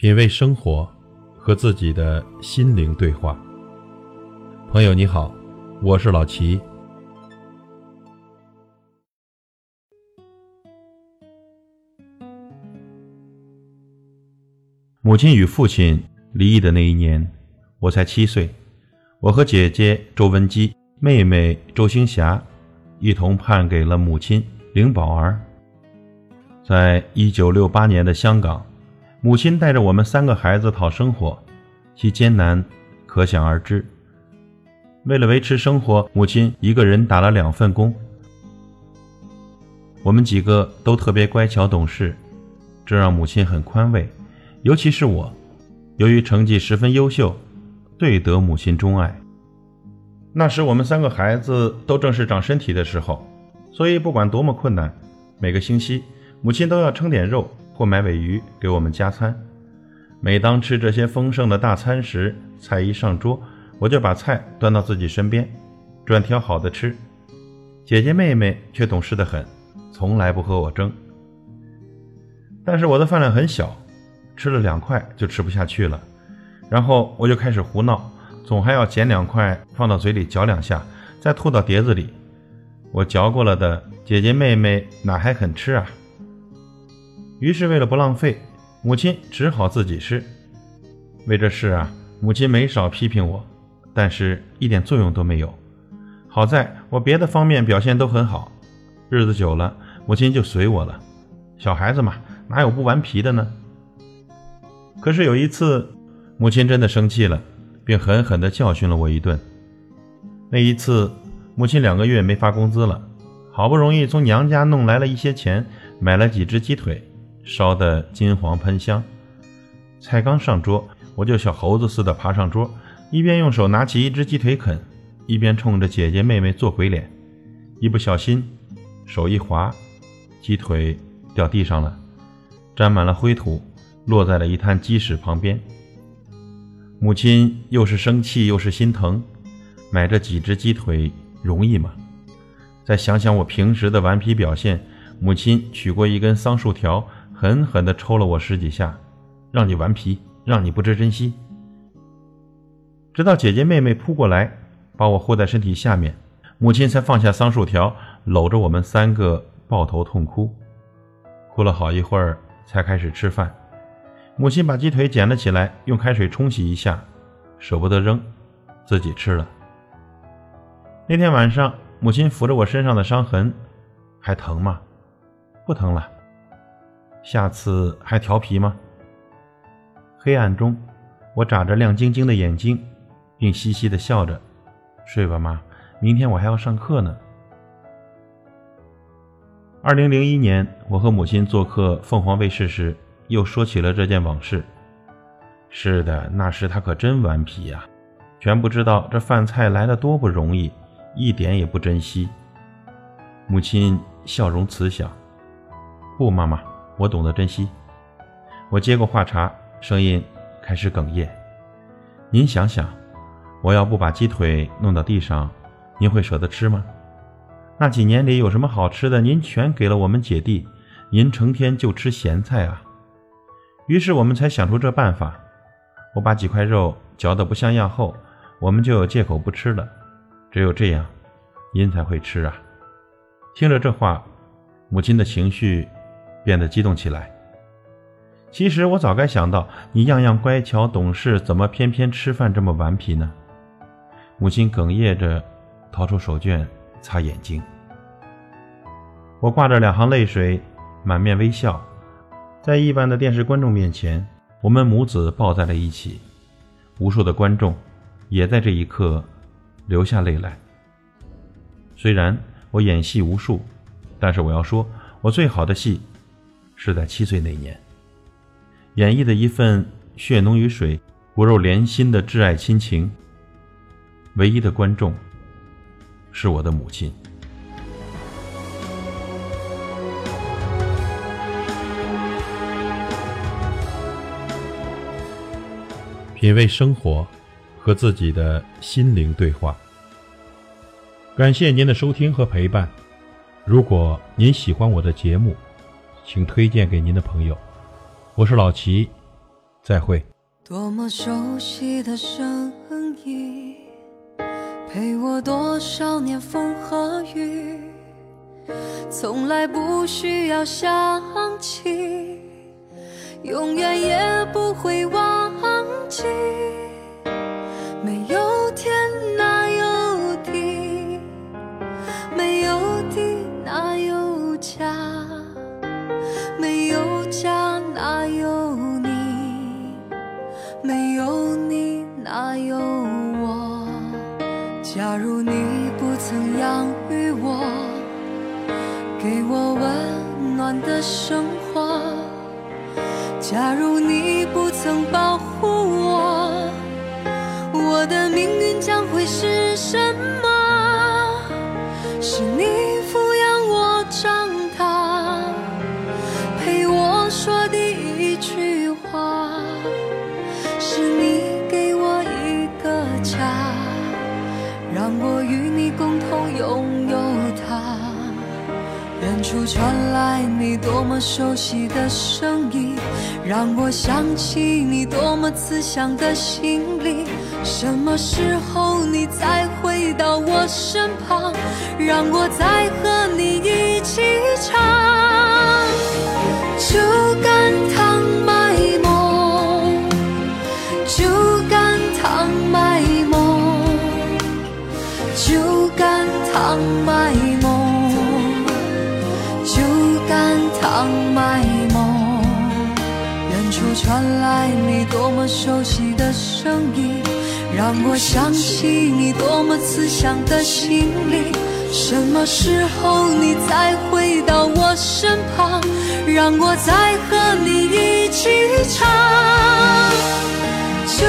品味生活，和自己的心灵对话。朋友你好，我是老齐。母亲与父亲离异的那一年，我才七岁。我和姐姐周文姬、妹妹周星霞一同判给了母亲林宝儿。在一九六八年的香港。母亲带着我们三个孩子讨生活，其艰难可想而知。为了维持生活，母亲一个人打了两份工。我们几个都特别乖巧懂事，这让母亲很宽慰。尤其是我，由于成绩十分优秀，最得母亲钟爱。那时我们三个孩子都正是长身体的时候，所以不管多么困难，每个星期母亲都要称点肉。或买尾鱼给我们加餐。每当吃这些丰盛的大餐时，菜一上桌，我就把菜端到自己身边，专挑好的吃。姐姐妹妹却懂事的很，从来不和我争。但是我的饭量很小，吃了两块就吃不下去了，然后我就开始胡闹，总还要捡两块放到嘴里嚼两下，再吐到碟子里。我嚼过了的，姐姐妹妹哪还肯吃啊？于是，为了不浪费，母亲只好自己吃。为这事啊，母亲没少批评我，但是一点作用都没有。好在我别的方面表现都很好，日子久了，母亲就随我了。小孩子嘛，哪有不顽皮的呢？可是有一次，母亲真的生气了，并狠狠地教训了我一顿。那一次，母亲两个月没发工资了，好不容易从娘家弄来了一些钱，买了几只鸡腿。烧得金黄喷香，菜刚上桌，我就小猴子似的爬上桌，一边用手拿起一只鸡腿啃，一边冲着姐姐妹妹做鬼脸。一不小心，手一滑，鸡腿掉地上了，沾满了灰土，落在了一滩鸡屎旁边。母亲又是生气又是心疼，买这几只鸡腿容易吗？再想想我平时的顽皮表现，母亲取过一根桑树条。狠狠地抽了我十几下，让你顽皮，让你不知珍惜。直到姐姐妹妹扑过来，把我护在身体下面，母亲才放下桑树条，搂着我们三个抱头痛哭。哭了好一会儿，才开始吃饭。母亲把鸡腿捡了起来，用开水冲洗一下，舍不得扔，自己吃了。那天晚上，母亲抚着我身上的伤痕，还疼吗？不疼了。下次还调皮吗？黑暗中，我眨着亮晶晶的眼睛，并嘻嘻的笑着：“睡吧，妈，明天我还要上课呢。”二零零一年，我和母亲做客凤凰卫视时，又说起了这件往事。是的，那时她可真顽皮呀，全不知道这饭菜来的多不容易，一点也不珍惜。母亲笑容慈祥：“不，妈妈。”我懂得珍惜。我接过话茬，声音开始哽咽。您想想，我要不把鸡腿弄到地上，您会舍得吃吗？那几年里有什么好吃的，您全给了我们姐弟，您成天就吃咸菜啊。于是我们才想出这办法。我把几块肉嚼得不像样后，我们就有借口不吃了。只有这样，您才会吃啊。听着这话，母亲的情绪。变得激动起来。其实我早该想到，你样样乖巧懂事，怎么偏偏吃饭这么顽皮呢？母亲哽咽着，掏出手绢擦眼睛。我挂着两行泪水，满面微笑，在亿万的电视观众面前，我们母子抱在了一起。无数的观众也在这一刻流下泪来。虽然我演戏无数，但是我要说，我最好的戏。是在七岁那年，演绎的一份血浓于水、骨肉连心的挚爱亲情。唯一的观众是我的母亲。品味生活，和自己的心灵对话。感谢您的收听和陪伴。如果您喜欢我的节目，请推荐给您的朋友。我是老齐，再会。多么熟悉的声音，陪我多少年风和雨，从来不需要想起，永远也不会如你不曾养育我，给我温暖的生活，假如你不曾保护我。我的命运将会是什处传来你多么熟悉的声音，让我想起你多么慈祥的心灵。什么时候你再回到我身旁，让我再和你一起唱？酒干倘卖梦，酒干倘卖梦，酒干倘卖干倘卖梦。远处传来你多么熟悉的声音。让我想起你多么慈祥的心灵，什么时候你再回到我身旁，让我再和你一起唱。就